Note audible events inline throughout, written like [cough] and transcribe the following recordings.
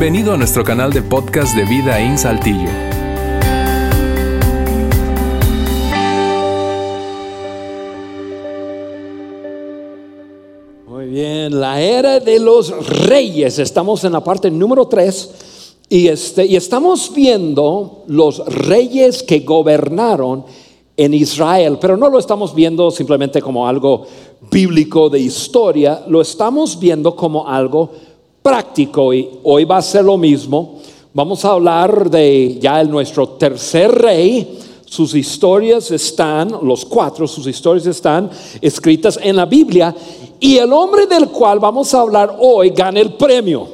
Bienvenido a nuestro canal de podcast de Vida en Saltillo. Muy bien, la era de los reyes. Estamos en la parte número 3 y, este, y estamos viendo los reyes que gobernaron en Israel, pero no lo estamos viendo simplemente como algo bíblico de historia, lo estamos viendo como algo práctico y hoy va a ser lo mismo. Vamos a hablar de ya nuestro tercer rey. Sus historias están, los cuatro, sus historias están escritas en la Biblia y el hombre del cual vamos a hablar hoy gana el premio.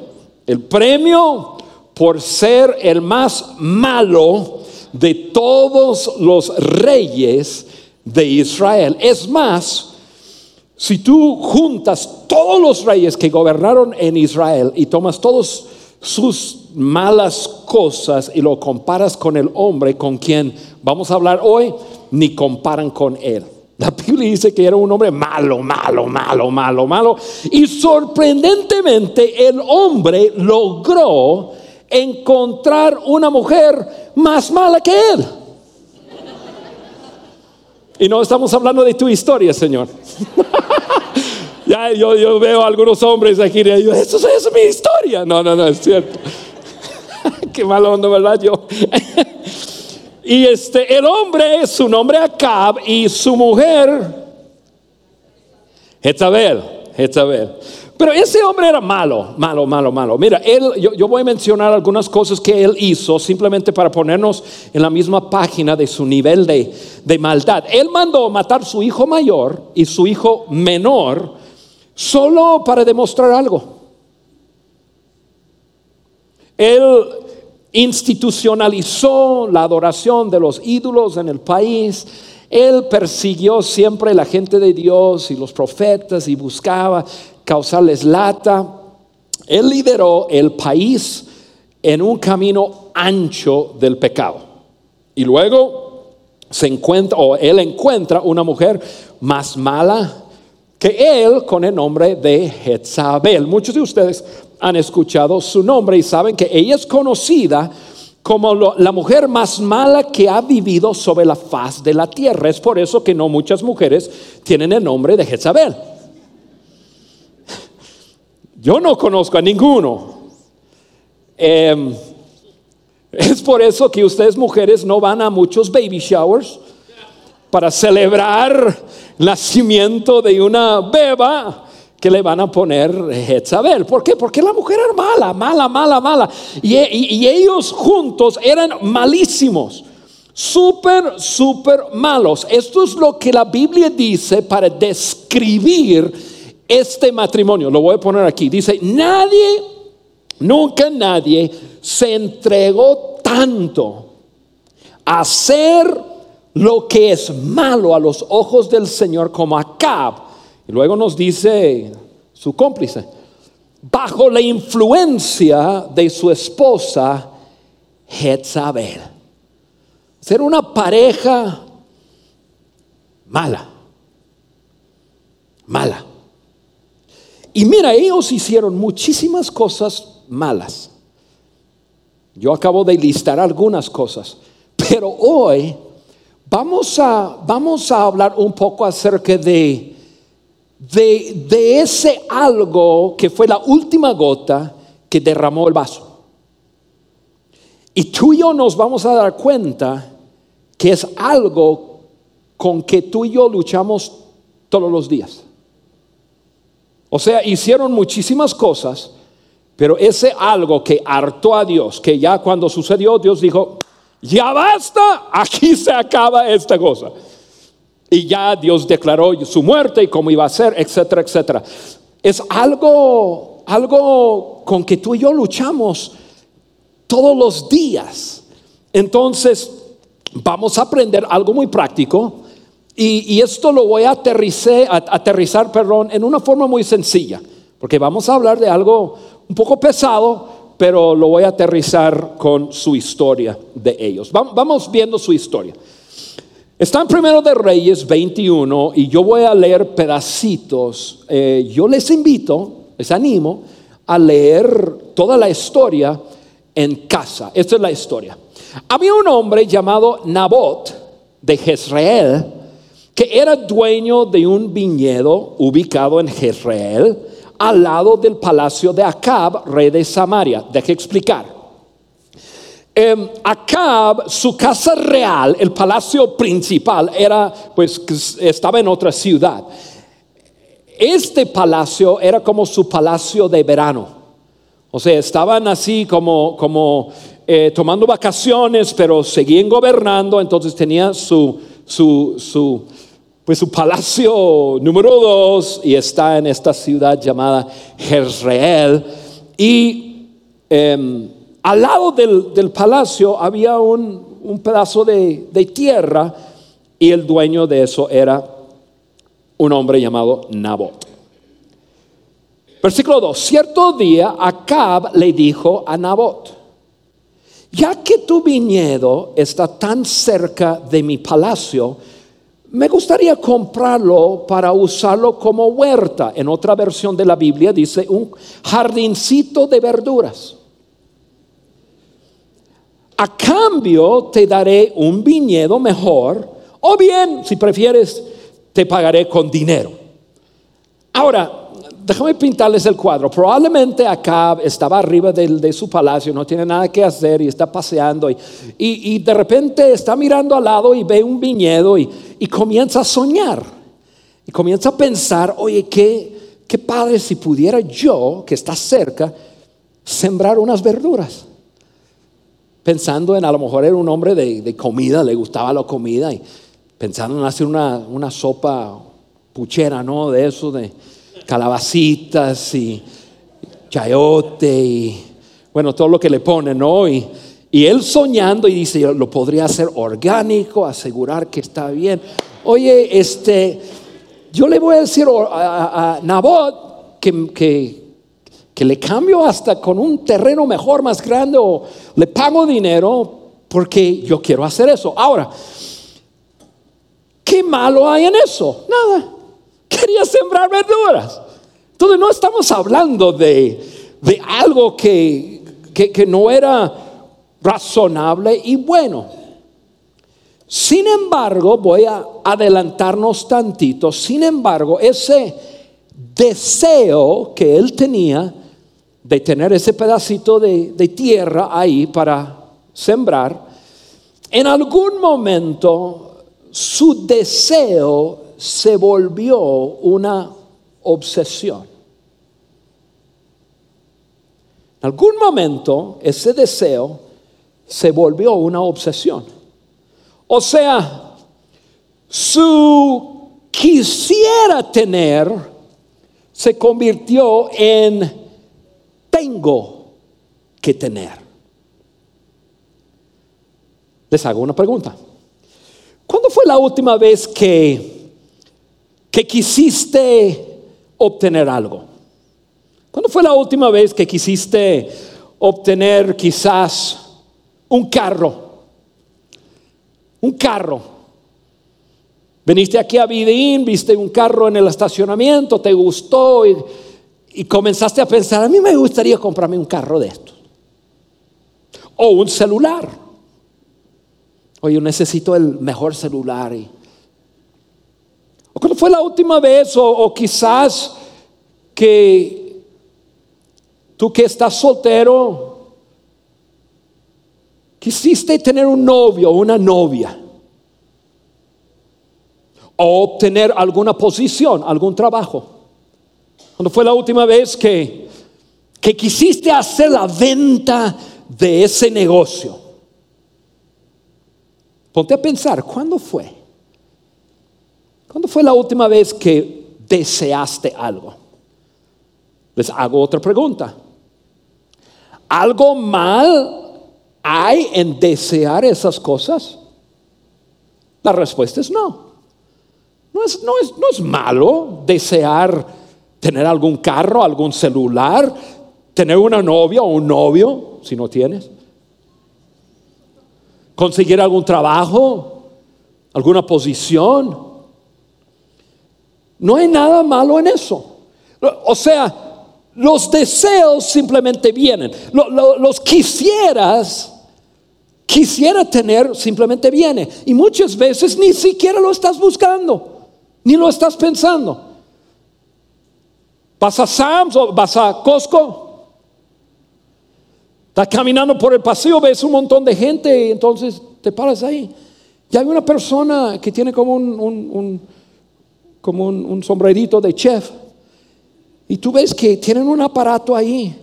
El premio por ser el más malo de todos los reyes de Israel. Es más, si tú juntas todos los reyes que gobernaron en Israel y tomas todos sus malas cosas y lo comparas con el hombre con quien vamos a hablar hoy, ni comparan con él. La Biblia dice que era un hombre malo, malo, malo, malo, malo. Y sorprendentemente el hombre logró encontrar una mujer más mala que él. Y no estamos hablando de tu historia, Señor. [laughs] ya yo, yo, veo algunos hombres aquí y digo, eso, es mi historia. No, no, no, es cierto. [laughs] Qué malo onda, ¿verdad? Yo. [laughs] y este, el hombre, su nombre Acab y su mujer, Jezabel, Jezabel. Pero ese hombre era malo, malo, malo, malo. Mira, él, yo, voy a mencionar algunas cosas que él hizo simplemente para ponernos en la misma página de su nivel de, de maldad. Él mandó matar su hijo mayor y su hijo menor solo para demostrar algo. Él institucionalizó la adoración de los ídolos en el país. Él persiguió siempre la gente de Dios y los profetas y buscaba causarles lata. Él lideró el país en un camino ancho del pecado. Y luego se encuentra, o él encuentra una mujer más mala que él con el nombre de Jezabel. Muchos de ustedes han escuchado su nombre y saben que ella es conocida como la mujer más mala que ha vivido sobre la faz de la tierra. Es por eso que no muchas mujeres tienen el nombre de Jezabel. Yo no conozco a ninguno. Em, es por eso que ustedes mujeres no van a muchos baby showers para celebrar el nacimiento de una beba que le van a poner Jezabel. ¿Por qué? Porque la mujer era mala, mala, mala, mala. Y, ellos juntos eran malísimos. Súper, súper malos. Esto es lo que la Biblia dice para describir este matrimonio, lo voy a poner aquí, dice, nadie, nunca nadie se entregó tanto a hacer lo que es malo a los ojos del Señor como Acab. Y luego nos dice su cómplice, bajo la influencia de su esposa Jezabel. Ser una pareja mala, mala. Y mira, ellos hicieron muchísimas cosas malas. Yo acabo de listar algunas cosas, pero hoy vamos a, vamos a hablar un poco acerca de, de, de ese algo que fue la última gota que derramó el vaso. Y tú y yo nos vamos a dar cuenta que es algo con que tú y yo luchamos todos los días. O sea, hicieron muchísimas cosas, pero ese algo que hartó a Dios, que ya cuando sucedió, Dios dijo, ya basta, aquí se acaba esta cosa. Y ya Dios declaró su muerte y cómo iba a ser, etcétera, etcétera. Es algo, algo con que tú y yo luchamos todos los días. Entonces, vamos a aprender algo muy práctico y, esto lo voy a aterrizar, aterrizar en una forma muy sencilla, porque vamos a hablar de algo un poco pesado, pero lo voy a aterrizar con su historia de ellos. Vamos viendo su historia. Están primero de Reyes 21 y yo voy a leer pedacitos. Eh, yo les invito, les animo a leer toda la historia en casa. Esta es la historia. Había un hombre llamado Nabot de Jezreel que era dueño de un viñedo ubicado en Jezreel al lado del palacio de Acab, rey de Samaria. Deje explicar. Eh, Acab, su casa real, el palacio principal, era, pues, estaba en otra ciudad. Este palacio era como su palacio de verano. O sea, estaban así como, como eh, tomando vacaciones, pero seguían gobernando, entonces tenía su, su, su, pues su palacio número dos y está en esta ciudad llamada Jezreel. Y em, al lado del, palacio había un, pedazo de, de tierra y el dueño de eso era un hombre llamado Nabot. Versículo 2. Cierto día Acab le dijo a Nabot, ya que tu viñedo está tan cerca de mi palacio, me gustaría comprarlo para usarlo como huerta. En otra versión de la Biblia dice un jardincito de verduras. A cambio te daré un viñedo mejor, o bien, si prefieres, te pagaré con dinero. Ahora, déjame pintarles el cuadro. Probablemente Acab estaba arriba de, su palacio, no tiene nada que hacer y está paseando y, de repente está mirando al lado y ve un viñedo y, comienza a soñar. Y comienza a pensar, oye, qué, qué padre si pudiera yo, que está cerca, sembrar unas verduras. Pensando en a lo mejor era un hombre de, comida, le gustaba la comida y pensando en hacer una, sopa puchera, ¿no? De eso, de calabacitas y chayote y bueno, todo lo que le ponen, ¿no? Y, él soñando y dice, lo podría hacer orgánico, asegurar que está bien. Oye, este, yo le voy a decir a, Nabot que, que, que le cambio hasta con un terreno mejor, más grande, o le pago dinero porque yo quiero hacer eso. Ahora, ¿Qué malo hay en eso? Nada. Quería sembrar verduras. Entonces no estamos hablando de, algo que, que no era razonable y bueno. Sin embargo, voy a adelantarnos tantito, sin embargo, ese deseo que él tenía de tener ese pedacito de, de, tierra ahí para sembrar, en algún momento su deseo se volvió una obsesión. En algún momento ese deseo se volvió una obsesión. O sea, su quisiera tener se convirtió en tengo que tener. Les hago una pregunta. ¿Cuándo fue la última vez que, que quisiste obtener algo? ¿Cuándo fue la última vez que quisiste obtener quizás un carro? Un carro. Veniste aquí a Vidín, viste un carro en el estacionamiento, te gustó y, y comenzaste a pensar, a mí me gustaría comprarme un carro de estos. O un celular. Oye, yo necesito el mejor celular. ¿O cuándo fue la última vez? O, quizás que tú que estás soltero, quisiste tener un novio o una novia. O obtener alguna posición, algún trabajo. ¿Cuándo fue la última vez que, que quisiste hacer la venta de ese negocio? Ponte a pensar, ¿cuándo fue? ¿Cuándo fue la última vez que deseaste algo? Les hago otra pregunta. ¿Algo mal hay en desear esas cosas? La respuesta es no. No es, no es, no es malo desear tener algún carro, algún celular, tener una novia o un novio, si no tienes conseguir algún trabajo, alguna posición. No hay nada malo en eso. O sea, los deseos simplemente vienen. los quisieras, quisiera tener, simplemente viene. Y muchas veces ni siquiera lo estás buscando, ni lo estás pensando. Vas a Sam's o vas a Costco. Estás caminando por el paseo, ves un montón de gente y entonces te paras ahí. Y hay una persona que tiene como un, como un sombrerito de chef. Y tú ves que tienen un aparato ahí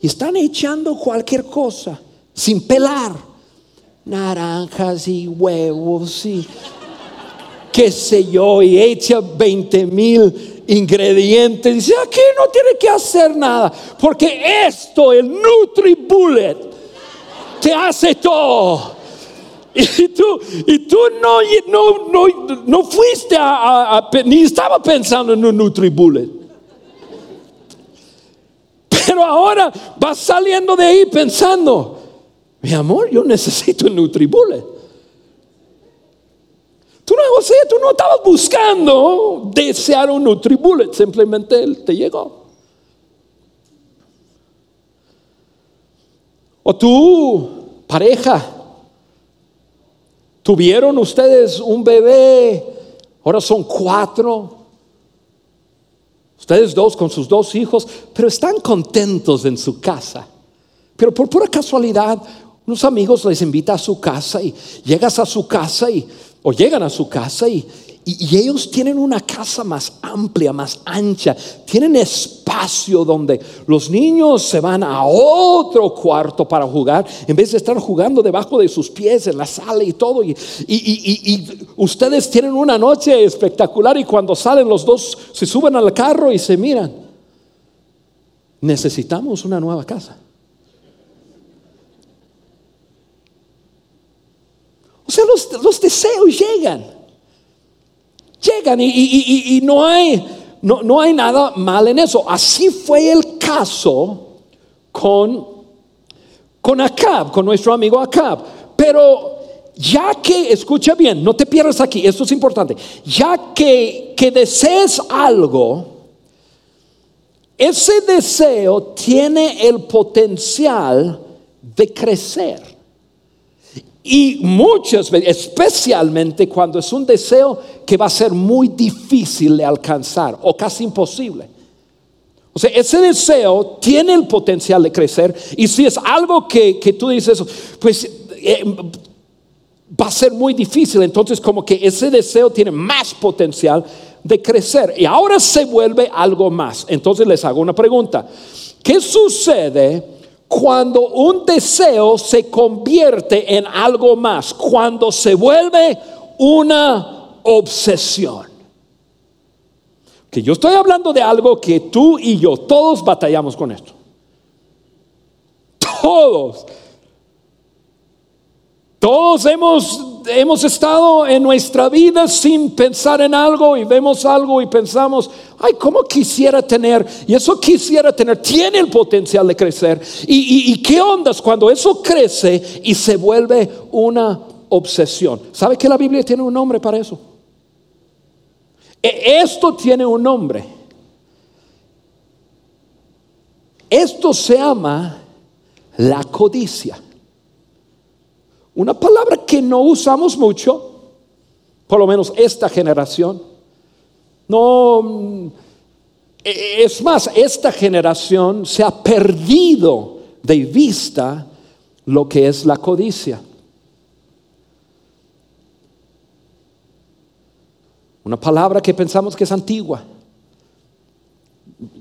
y están echando cualquier cosa sin pelar. Naranjas y huevos y qué sé yo, y echa 20 mil ingredientes. Dice, aquí no tiene que hacer nada, porque esto, el NutriBullet, te hace todo. Y tú, y tú no, no, no, no fuiste a, ni estaba pensando en un NutriBullet. Pero ahora vas saliendo de ahí pensando, mi amor, yo necesito el Nutribullet. Tú no, o tú no estabas buscando desear un Nutribullet, simplemente él te llegó. O tu pareja, tuvieron ustedes un bebé, ahora son cuatro, Ustedes dos con sus dos hijos, pero están contentos en su casa. Pero por pura casualidad, unos amigos les invita a su casa y llegas a su casa y, o llegan a su casa y, y, ellos tienen una casa más amplia, más ancha, tienen espacio donde los niños se van a otro cuarto para jugar, en vez de estar jugando debajo de sus pies en la sala y todo. Y, ustedes tienen una noche espectacular y cuando salen los dos se suben al carro y se miran. Necesitamos una nueva casa. O sea, los deseos llegan llegan y, no, hay, no, no hay nada mal en eso. Así fue el caso con, con Acab, con nuestro amigo Acab. Pero ya que, escucha bien, no te pierdas aquí, esto es importante, ya que, que desees algo, ese deseo tiene el potencial de crecer. Y muchas veces, especialmente cuando es un deseo que va a ser muy difícil de alcanzar o casi imposible. O sea, ese deseo tiene el potencial de crecer y si es algo que, tú dices, pues eh, va a ser muy difícil, entonces como que ese deseo tiene más potencial de crecer y ahora se vuelve algo más. Entonces les hago una pregunta. ¿Qué sucede? Cuando un deseo se convierte en algo más, cuando se vuelve una obsesión. Que yo estoy hablando de algo que tú y yo, todos batallamos con esto. Todos. Todos hemos, hemos estado en nuestra vida sin pensar en algo y vemos algo y pensamos, ay, ¿cómo quisiera tener? Y eso quisiera tener, tiene el potencial de crecer. ¿Y, y qué ondas cuando eso crece y se vuelve una obsesión? ¿Sabe que la Biblia tiene un nombre para eso? E, esto tiene un nombre. Esto se llama la codicia. Una palabra que no usamos mucho, por lo menos esta generación. No, es más, esta generación se ha perdido de vista lo que es la codicia. Una palabra que pensamos que es antigua.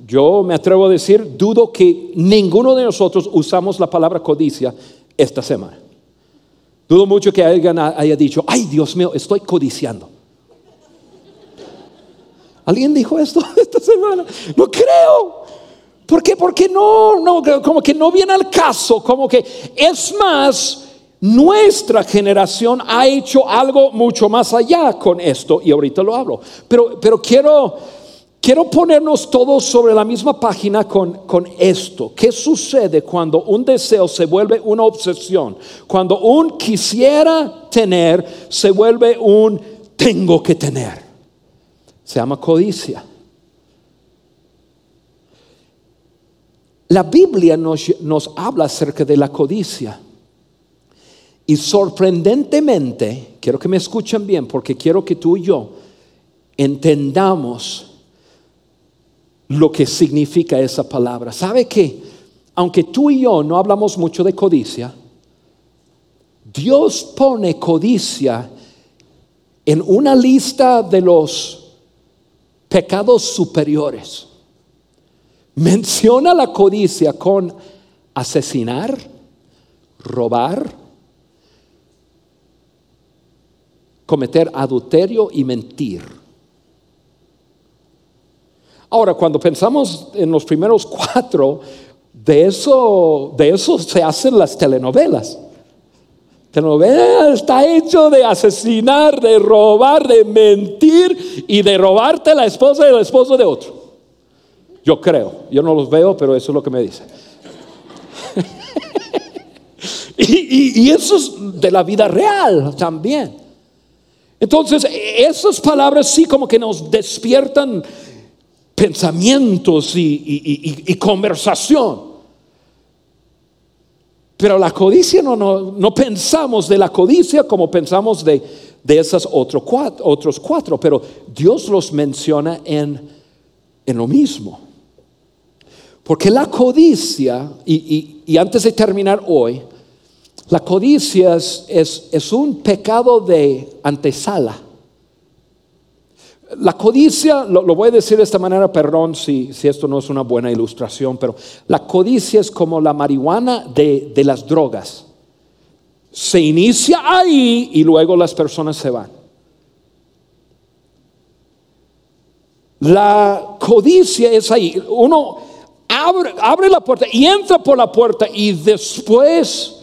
Yo me atrevo a decir, dudo que ninguno de nosotros usamos la palabra codicia esta semana. Dudo mucho que alguien haya dicho, ay Dios mío, estoy codiciando. ¿Alguien dijo esto [laughs] esta semana? No creo. ¿Por qué? Porque no, no, como que no viene al caso, como que es más, nuestra generación ha hecho algo mucho más allá con esto y ahorita lo hablo. Pero, pero quiero Quiero ponernos todos sobre la misma página con, esto. ¿Qué sucede cuando un deseo se vuelve una obsesión? Cuando un quisiera tener se vuelve un tengo que tener. Se llama codicia. La Biblia nos, nos habla acerca de la codicia. Y sorprendentemente, quiero que me escuchen bien porque quiero que tú y yo entendamos lo que significa esa palabra. ¿Sabe qué? Aunque tú y yo no hablamos mucho de codicia, Dios pone codicia en una lista de los pecados superiores. Menciona la codicia con asesinar, robar, cometer adulterio y mentir. Ahora, cuando pensamos en los primeros [laughs] cuatro, de eso, de eso se hacen las telenovelas. Telenovela está hecho de asesinar, de robar, de mentir y de robarte la esposa y el esposo de otro. Yo creo, yo no los veo, pero eso es lo que me dice. [laughs] y, y eso es de la vida real también. Entonces, esas palabras sí como que nos despiertan pensamientos y, conversación. Pero la codicia no, no, pensamos de la codicia como pensamos de, de esos otros cuatro, pero Dios los menciona en, en lo mismo. Porque la codicia, y, antes de terminar hoy, la codicia es, es un pecado de antesala. La codicia, lo, voy a decir de esta manera, perdón si, esto no es una buena ilustración, pero la codicia es como la marihuana de, de las drogas. Se inicia ahí y luego las personas se van. La codicia es ahí. Uno abre, abre, la puerta y entra por la puerta y después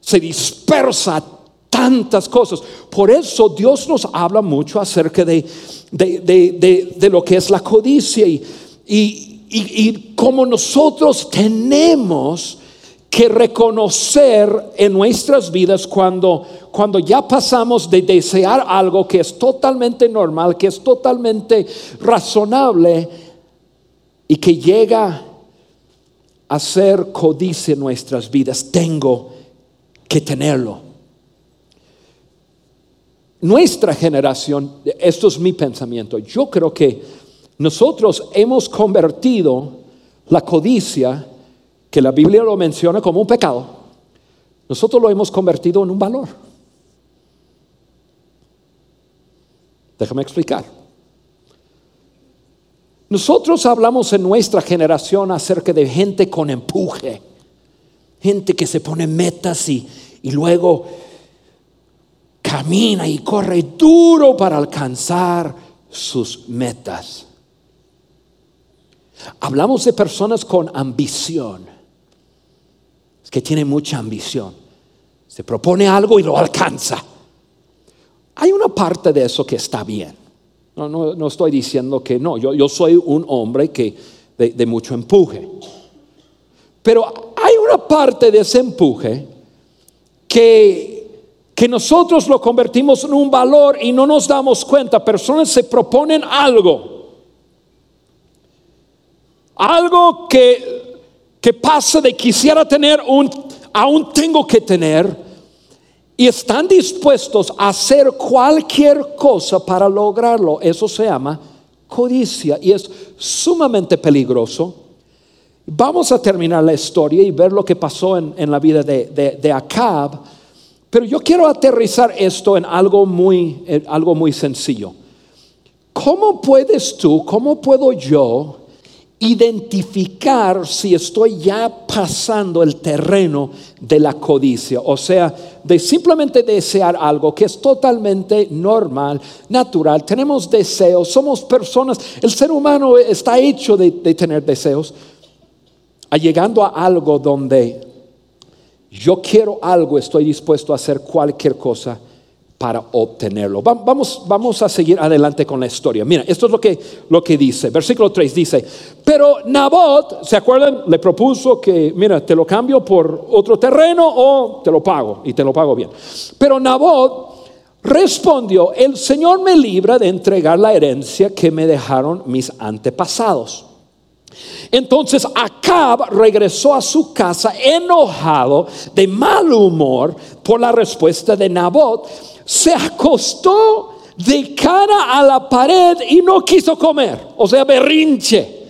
se dispersa tantas cosas. Por eso Dios nos habla mucho acerca de, de, lo que es la codicia y, y, y, como nosotros tenemos que reconocer en nuestras vidas cuando, cuando ya pasamos de desear algo que es totalmente normal, que es totalmente razonable y que llega a ser codicia en nuestras vidas. Tengo que tenerlo nuestra generación, esto es mi pensamiento, yo creo que nosotros hemos convertido la codicia, que la Biblia lo menciona como un pecado, nosotros lo hemos convertido en un valor. Déjame explicar. Nosotros hablamos en nuestra generación acerca de gente con empuje, gente que se pone metas y, y luego camina y corre duro para alcanzar sus metas. Hablamos de personas con ambición, que tienen mucha ambición. Se propone algo y lo alcanza. Hay una parte de eso que está bien. No, no, estoy diciendo que no. Yo, yo soy un hombre que de mucho empuje. Pero hay una parte de ese empuje que que nosotros lo convertimos en un valor y no nos damos cuenta. Personas se proponen algo, algo que, que pasa de quisiera tener, un, aún tengo que tener, y están dispuestos a hacer cualquier cosa para lograrlo. Eso se llama codicia y es sumamente peligroso. Vamos a terminar la historia y ver lo que pasó en, la vida de, de, de Acab pero yo quiero aterrizar esto en algo muy, algo muy sencillo. ¿Cómo puedes tú, cómo puedo yo identificar si estoy ya pasando el terreno de la codicia? O sea, de simplemente desear algo que es totalmente normal, natural. Tenemos deseos, somos personas, el ser humano está hecho de, de tener deseos. llegando a algo donde yo quiero algo, estoy dispuesto a hacer cualquier cosa para obtenerlo. Vamos, vamos a seguir adelante con la historia. Mira, esto es lo que, lo que dice. Versículo 3 dice, pero Nabot, ¿se acuerdan? Le propuso que, mira, te lo cambio por otro terreno o te lo pago y te lo pago bien. Pero Nabot respondió, el Señor me libra de entregar la herencia que me dejaron mis antepasados. Entonces Acab regresó a su casa enojado, de mal humor por la respuesta de Nabot. Se acostó de cara a la pared y no quiso comer, o sea, berrinche.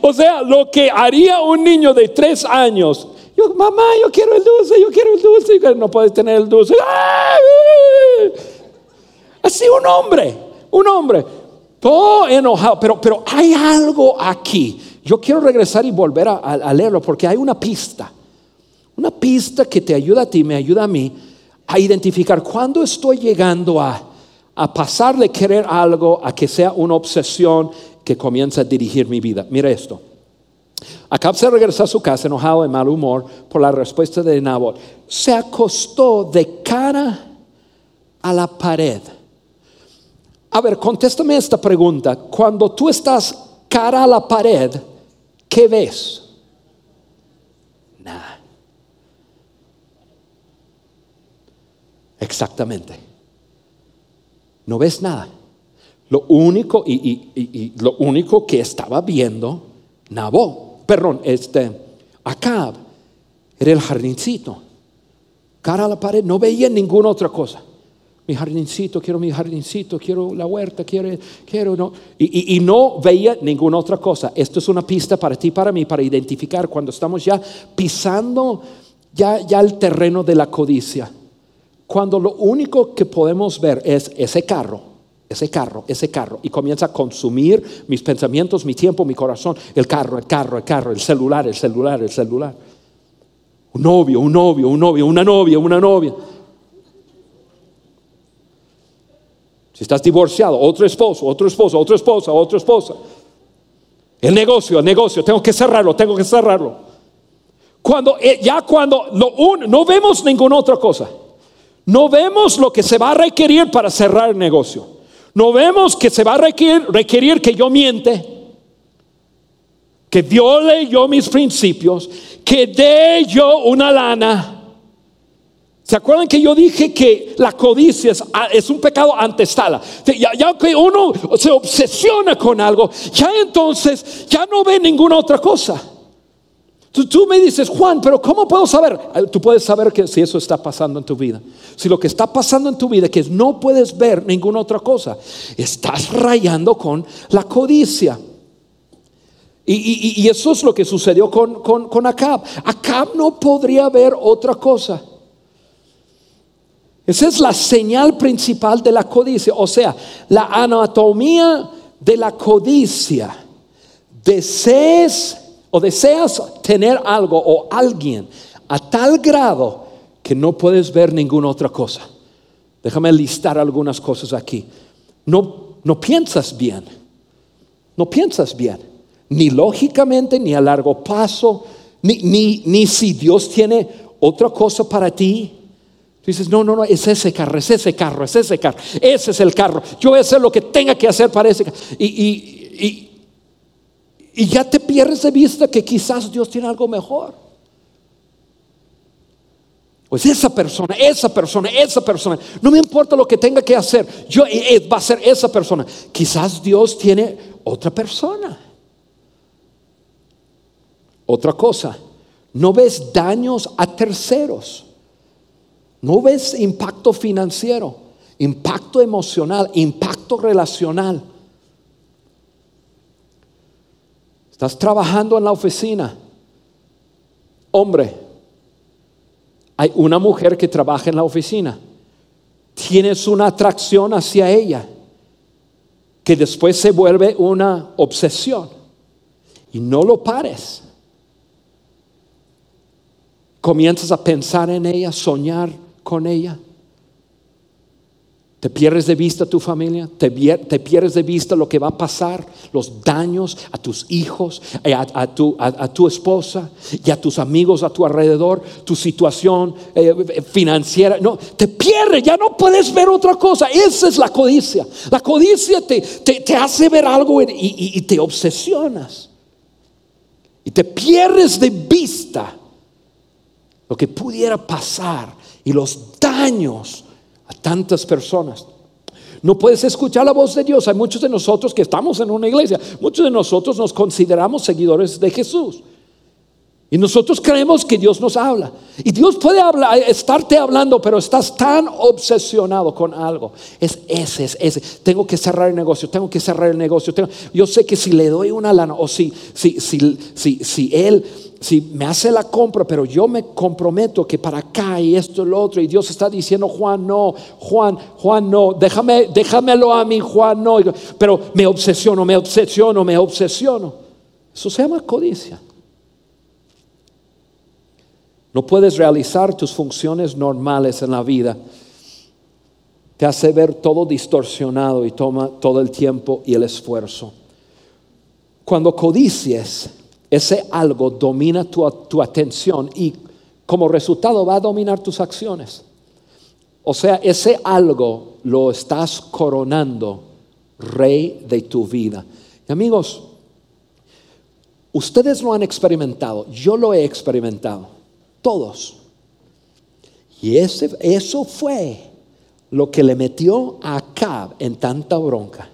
O sea, lo que haría un niño de tres años. Yo, mamá, yo quiero el dulce, yo quiero el dulce. No puedes tener el dulce. Así un hombre, un hombre todo enojado, pero, pero hay algo aquí. Yo quiero regresar y volver a, leerlo porque hay una pista. Una pista que te ayuda a ti, me ayuda a mí a identificar cuándo estoy llegando a, a pasar de querer algo a que sea una obsesión que comienza a dirigir mi vida. Mira esto. Acab se regresó a su casa enojado de mal humor por la respuesta de Nabot. Se acostó de cara a la pared. A ver, contéstame esta pregunta. Cuando tú estás cara a la pared, ¿qué ves? Nada. Exactamente. No ves nada. Lo único, y, lo único que estaba viendo Nabó, perdón, este, Acab, era el jardincito. Cara a la pared, no veía ninguna otra cosa mi jardincito, quiero mi jardincito, quiero la huerta, quiero, quiero, no. Y, no veía ninguna otra cosa. Esto es una pista para ti, para mí, para identificar cuando estamos ya pisando ya, ya el terreno de la codicia. Cuando lo único que podemos ver es ese carro, ese carro, ese carro, y comienza a consumir mis pensamientos, mi tiempo, mi corazón, el carro, el carro, el carro, el celular, el celular, el celular. Un novio, un novio, un novio, una novia, una novia. Si estás divorciado, otro esposo, otro esposo, otra esposa, otra esposa. El negocio, el negocio, tengo que cerrarlo, tengo que cerrarlo. Cuando eh, ya cuando no vemos ninguna otra cosa. No vemos lo que se va a requerir para cerrar el negocio. No vemos que se va a requerir, requerir que yo miente, que viole yo mis principios, que dé yo una lana ¿Se acuerdan que yo dije que la codicia es, un pecado antestada? Ya, ya, que uno se obsesiona con algo, ya entonces ya no ve ninguna otra cosa. Tú, me dices, Juan, pero ¿cómo puedo saber? Eh, tú puedes saber que si eso está pasando en tu vida. Si lo que está pasando en tu vida es que no puedes ver ninguna otra cosa, estás rayando con la codicia. Y, eso es lo que sucedió con, con Acab. Acab no podría ver otra cosa. Esa es la señal principal de la codicia, o sea, la anatomía de la codicia. Desees o deseas tener algo o alguien a tal grado que no puedes ver ninguna otra cosa. Déjame listar algunas cosas aquí. No, no piensas bien. No piensas bien. Ni lógicamente, ni a largo plazo, ni, ni, ni si Dios tiene otra cosa para ti dices, no, no, no, es ese carro, es ese carro, es ese carro, ese es el carro. Yo voy a hacer lo que tenga que hacer para ese carro. Y, y, ya te pierdes de vista que quizás Dios tiene algo mejor. Pues esa persona, esa persona, esa persona, no me importa lo que tenga que hacer, yo eh, va a ser esa persona. Quizás Dios tiene otra persona. Otra cosa, no ves daños a terceros. No ves impacto financiero, impacto emocional, impacto relacional. Estás trabajando en la oficina. Hombre, hay una mujer que trabaja en la oficina. Tienes una atracción hacia ella que después se vuelve una obsesión. Y no lo pares. Comienzas a pensar en ella, soñar con ella. Te pierdes de vista tu familia, te, pierdes de vista lo que va a pasar, los daños a tus hijos, eh, a, tu, esposa y a tus amigos a tu alrededor, tu situación eh, financiera. No, te pierdes, ya no puedes ver otra cosa. Esa es la codicia. La codicia te, te, hace ver algo y te obsesionas. Y te pierdes de vista lo que pudiera pasar y los daños a tantas personas. No puedes escuchar la voz de Dios. Hay muchos de nosotros que estamos en una iglesia, muchos de nosotros nos consideramos seguidores de Jesús. Y nosotros creemos que Dios nos habla. Y Dios puede hablar, estarte hablando, pero estás tan obsesionado con algo. Es ese, es ese. Tengo que cerrar el negocio, tengo que cerrar el negocio. yo sé que si le doy una lana, o si, si, si, si, si Él si me hace la compra, pero yo me comprometo que para acá y esto y lo otro, y Dios está diciendo, Juan, no, Juan, Juan, no, déjame, déjamelo a mí, Juan, no, pero me obsesiono, me obsesiono, me obsesiono. Eso se llama codicia. No puedes realizar tus funciones normales en la vida. Te hace ver todo distorsionado y toma todo el tiempo y el esfuerzo. Cuando codicies, ese algo domina tu, atención y como resultado va a dominar tus acciones. O sea, ese algo lo estás coronando rey de tu vida. Y amigos, ustedes lo han experimentado, yo lo he experimentado, todos. Y ese, eso fue lo que le metió a Cab en tanta bronca.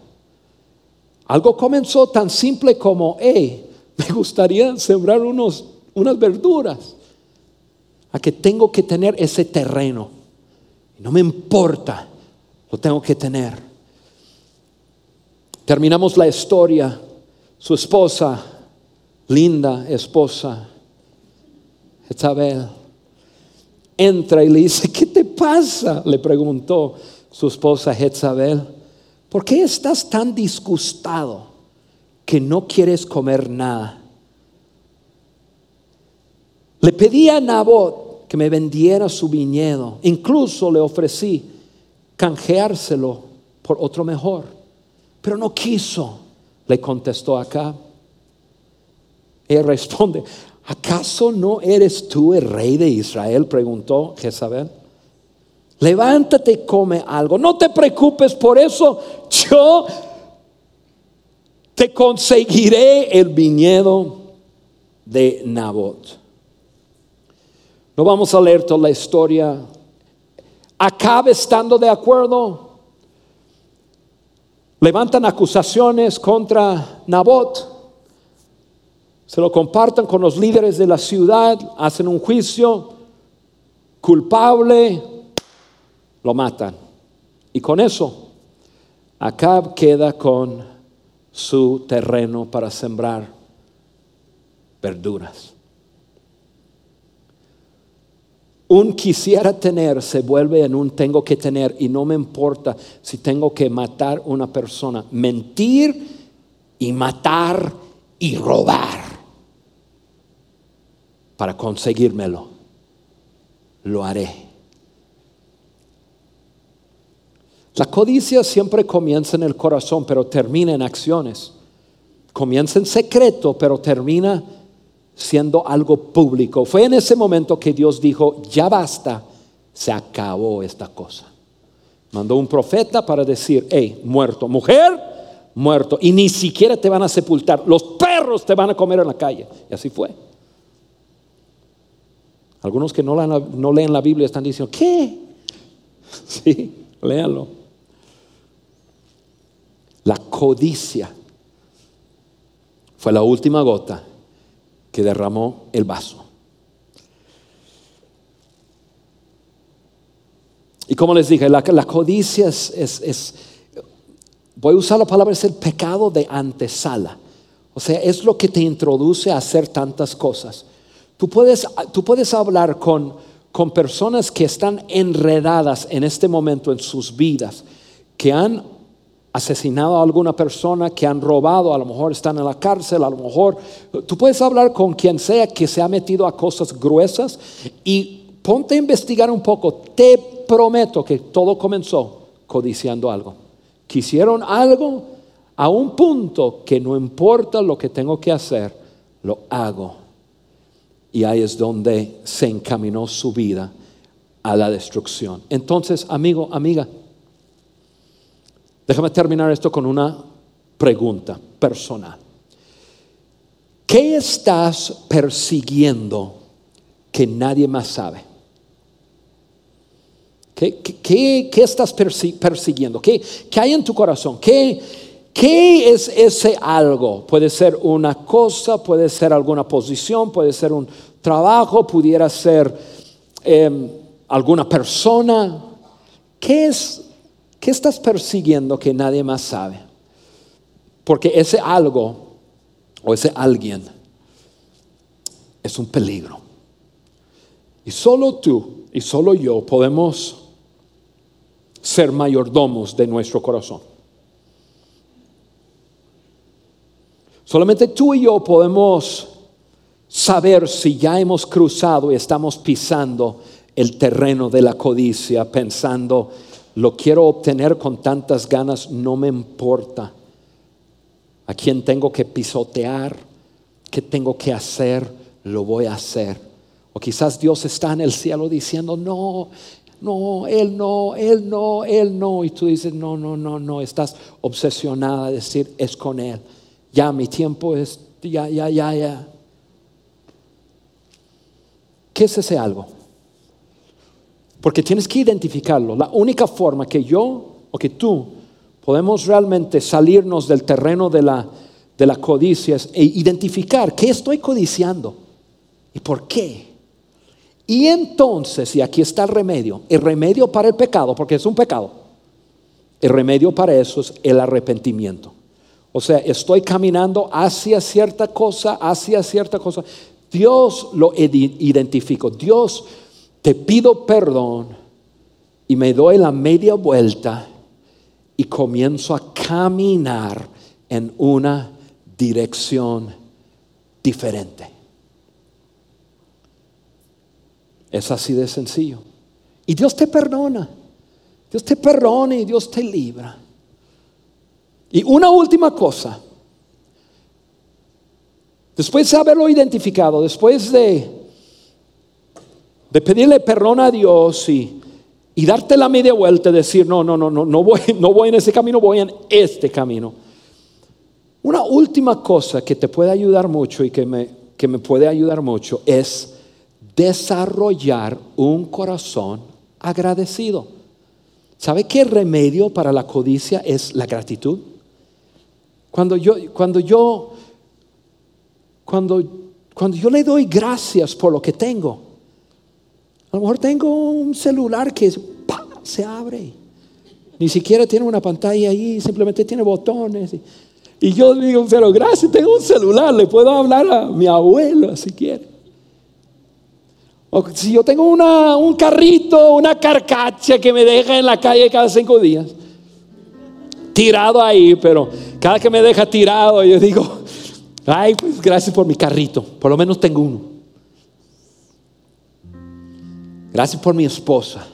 Algo comenzó tan simple como, hey, me gustaría sembrar unos, unas verduras. A que tengo que tener ese terreno. No me importa, lo tengo que tener. Terminamos la historia. Su esposa, linda esposa, Isabel, entra y le dice, ¿qué te pasa? Le preguntó su esposa Jezabel, ¿por qué estás tan disgustado? Que no quieres comer nada. Le pedí a Nabot que me vendiera su viñedo. Incluso le ofrecí canjeárselo por otro mejor. Pero no quiso, le contestó acá. Él responde, ¿acaso no eres tú el rey de Israel? Preguntó Jezabel. Levántate y come algo. No te preocupes por eso. Yo te conseguiré el viñedo de Nabot. No vamos a leer toda la historia. Acaba estando de acuerdo. Levantan acusaciones contra Nabot. Se lo compartan con los líderes de la ciudad. Hacen un juicio. Culpable. Lo matan. Y con eso, Acab queda con su terreno para sembrar verduras. Un quisiera tener se vuelve en un tengo que tener y no me importa si tengo que matar una persona. Mentir y matar y robar para conseguírmelo. Lo haré. La codicia siempre comienza en el corazón, pero termina en acciones. Comienza en secreto, pero termina siendo algo público. Fue en ese momento que Dios dijo, ya basta, se acabó esta cosa. Mandó un profeta para decir, hey, muerto, mujer, muerto. Y ni siquiera te van a sepultar. Los perros te van a comer en la calle. Y así fue. Algunos que no, leen la Biblia están diciendo, ¿qué? [laughs] Sí, léanlo. Codicia fue la última gota que derramó el vaso. Y como les dije, la, codicia es, voy a usar la palabra, es el pecado de antesala. O sea, es lo que te introduce a hacer tantas cosas. Tú puedes, tú puedes hablar con, con personas que están enredadas en este momento en sus vidas, que han asesinado a alguna persona, que han robado, a lo mejor están en la cárcel, a lo mejor tú puedes hablar con quien sea que se ha metido a cosas gruesas y ponte a investigar un poco. Te prometo que todo comenzó codiciando algo. Quisieron algo a un punto que no importa lo que tengo que hacer, lo hago. Y ahí es donde se encaminó su vida a la destrucción. Entonces, amigo, amiga, Déjame terminar esto con una pregunta personal. ¿Qué estás persiguiendo que nadie más sabe? ¿Qué, qué, qué estás persiguiendo? ¿Qué, ¿Qué, hay en tu corazón? ¿Qué, ¿Qué es ese algo? Puede ser una cosa, puede ser alguna posición, puede ser un trabajo, pudiera ser em, alguna persona. ¿Qué es? ¿Qué estás persiguiendo que nadie más sabe? Porque ese algo o ese alguien es un peligro. Y solo tú y solo yo podemos ser mayordomos de nuestro corazón. Solamente tú y yo podemos saber si ya hemos cruzado y estamos pisando el terreno de la codicia, pensando, lo quiero obtener con tantas ganas, no me importa a quién tengo que pisotear, qué tengo que hacer, lo voy a hacer. O quizás Dios está en el cielo diciendo, no, no, Él no, Él no, Él no. Y tú dices, no, no, no, no, estás obsesionada a decir, es con Él. Ya mi tiempo es, ya, ya, ya, ya. ¿Qué es ese algo? Porque tienes que identificarlo. La única forma que yo o que tú podemos realmente salirnos del terreno de la, de la codicia e identificar qué estoy codiciando y por qué. Y entonces, y aquí está el remedio, el remedio para el pecado, porque es un pecado, el remedio para eso es el arrepentimiento. O sea, estoy caminando hacia cierta cosa, hacia cierta cosa. Dios lo identifico. Dios, te pido perdón y me doy la media vuelta y comienzo a caminar en una dirección diferente. Es así de sencillo. Y Dios te perdona. Dios te perdona y Dios te libra. Y una última cosa. Después de haberlo identificado, después de, de pedirle perdón a Dios y y darte la media vuelta y decir, no, no, no, no, no voy, [laughs] no voy en ese camino, voy en este camino. Una última cosa que te puede ayudar mucho y que me, que me puede ayudar mucho es desarrollar un corazón agradecido. ¿Sabe qué remedio para la codicia es la gratitud? Cuando yo, cuando yo, cuando, cuando yo le doy gracias por lo que tengo, a lo mejor tengo un celular que se abre. Ni siquiera tiene una pantalla ahí, simplemente tiene botones. Y, yo digo, pero gracias, tengo un celular, le puedo hablar a mi abuelo si quiere. O si yo tengo una, un carrito, una carcacha que me deja en la calle cada cinco días, tirado ahí, pero cada que me deja tirado, yo digo, ay, pues gracias por mi carrito, por lo menos tengo uno. Gracias por mi esposa.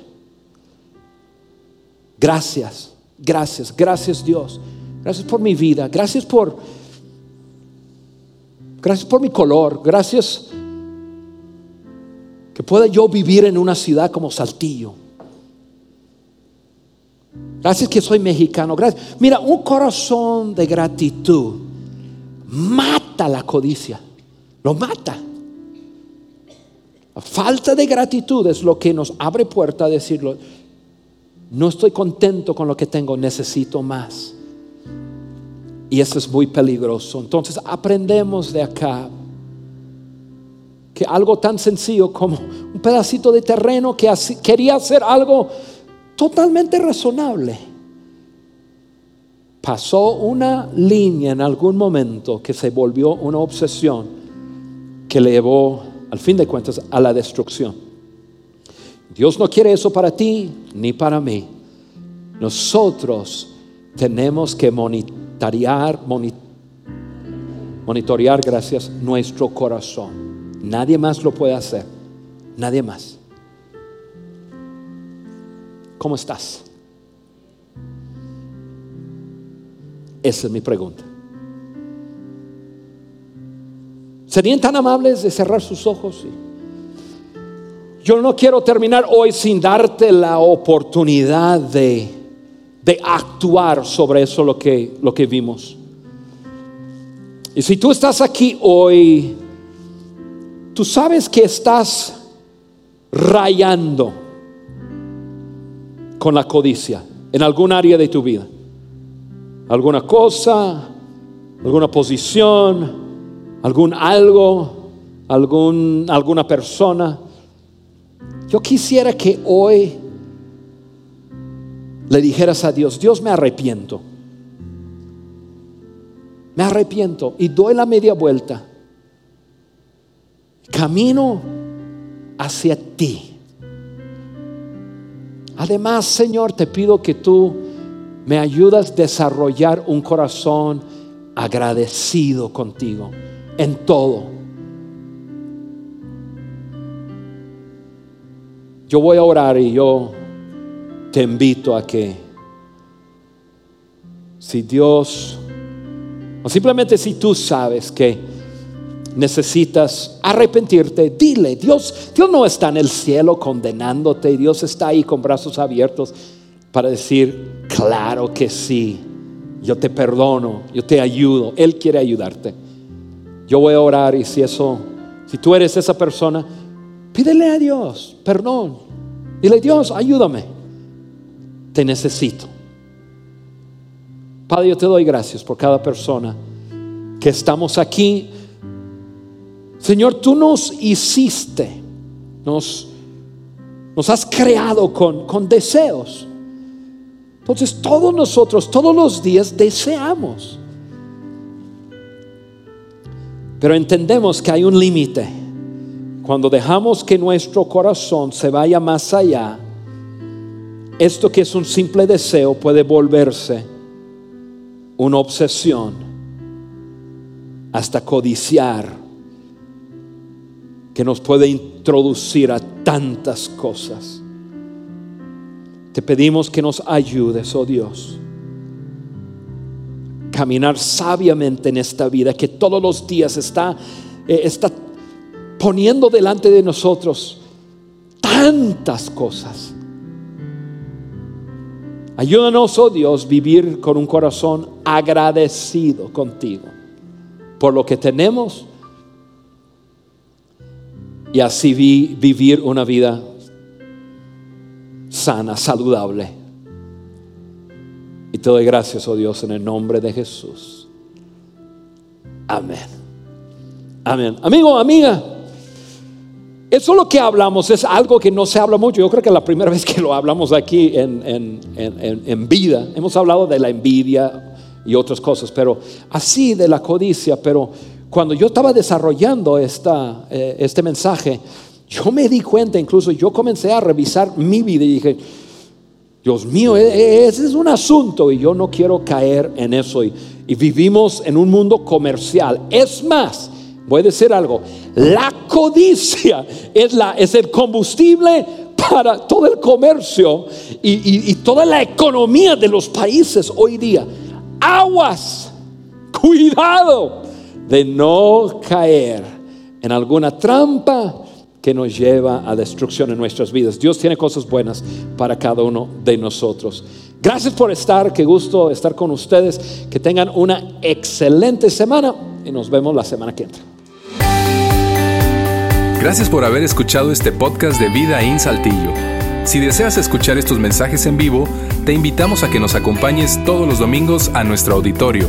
Gracias, gracias, gracias Dios. Gracias por mi vida. Gracias por... Gracias por mi color. Gracias que pueda yo vivir en una ciudad como Saltillo. Gracias que soy mexicano. Gracias. Mira, un corazón de gratitud mata la codicia. Lo mata. Falta de gratitud es lo que nos abre puerta a decirlo. No estoy contento con lo que tengo, necesito más. Y eso es muy peligroso. Entonces aprendemos de acá que algo tan sencillo como un pedacito de terreno que quería hacer algo totalmente razonable, pasó una línea en algún momento que se volvió una obsesión que le llevó al fin de cuentas, a la destrucción. Dios no quiere eso para ti ni para mí. Nosotros tenemos que monitorear, monitorear, gracias, nuestro corazón. Nadie más lo puede hacer. Nadie más. ¿Cómo estás? Esa es mi pregunta. ¿Serían tan amables de cerrar sus ojos? Yo no quiero terminar hoy sin darte la oportunidad de, de actuar sobre eso lo que, lo que vimos. Y si tú estás aquí hoy, tú sabes que estás rayando con la codicia en algún área de tu vida. Alguna cosa, alguna posición, algún algo, algún, alguna persona. Yo quisiera que hoy le dijeras a Dios, Dios me arrepiento. Me arrepiento y doy la media vuelta. Camino hacia ti. Además, Señor, te pido que tú me ayudas a desarrollar un corazón agradecido contigo en todo. Yo voy a orar y yo te invito a que si Dios, o simplemente si tú sabes que necesitas arrepentirte, dile, Dios, Dios no está en el cielo condenándote, Dios está ahí con brazos abiertos para decir, claro que sí, yo te perdono, yo te ayudo, Él quiere ayudarte. Yo voy a orar y si eso, si tú eres esa persona, pídele a Dios perdón. Dile, Dios, ayúdame. Te necesito. Padre, yo te doy gracias por cada persona que estamos aquí. Señor, tú nos hiciste, nos, nos has creado con, con deseos. Entonces todos nosotros, todos los días deseamos. Pero entendemos que hay un límite. Cuando dejamos que nuestro corazón se vaya más allá, esto que es un simple deseo puede volverse una obsesión hasta codiciar que nos puede introducir a tantas cosas. Te pedimos que nos ayudes, oh Dios caminar sabiamente en esta vida que todos los días está, eh, está poniendo delante de nosotros tantas cosas. Ayúdanos, oh Dios, vivir con un corazón agradecido contigo por lo que tenemos y así vivir una vida sana, saludable y te doy gracias, oh Dios, en el nombre de Jesús. Amén. Amén. Amigo, amiga, eso lo que hablamos es algo que no se habla mucho. Yo creo que es la primera [laughs] vez que lo hablamos aquí en, vida. Hemos hablado de la envidia y otras cosas, pero así de la codicia. Pero cuando yo estaba desarrollando esta, eh, este mensaje, yo me di cuenta, incluso yo comencé a revisar mi vida y dije, Dios mío, e, e, ese es un asunto y yo no quiero caer en eso. Y, vivimos en un mundo comercial. Es más, voy a decir algo, la codicia es, la, es el combustible para todo el comercio y, y toda la economía de los países hoy día. Aguas, cuidado de no caer en alguna trampa que nos lleva a destrucción en nuestras vidas. Dios tiene cosas buenas para cada uno de nosotros. Gracias por estar, qué gusto estar con ustedes. Que tengan una excelente semana y nos vemos la semana que entra. Gracias por haber escuchado este podcast de Vida en Saltillo. Si deseas escuchar estos mensajes en vivo, te invitamos a que nos acompañes todos los domingos a nuestro auditorio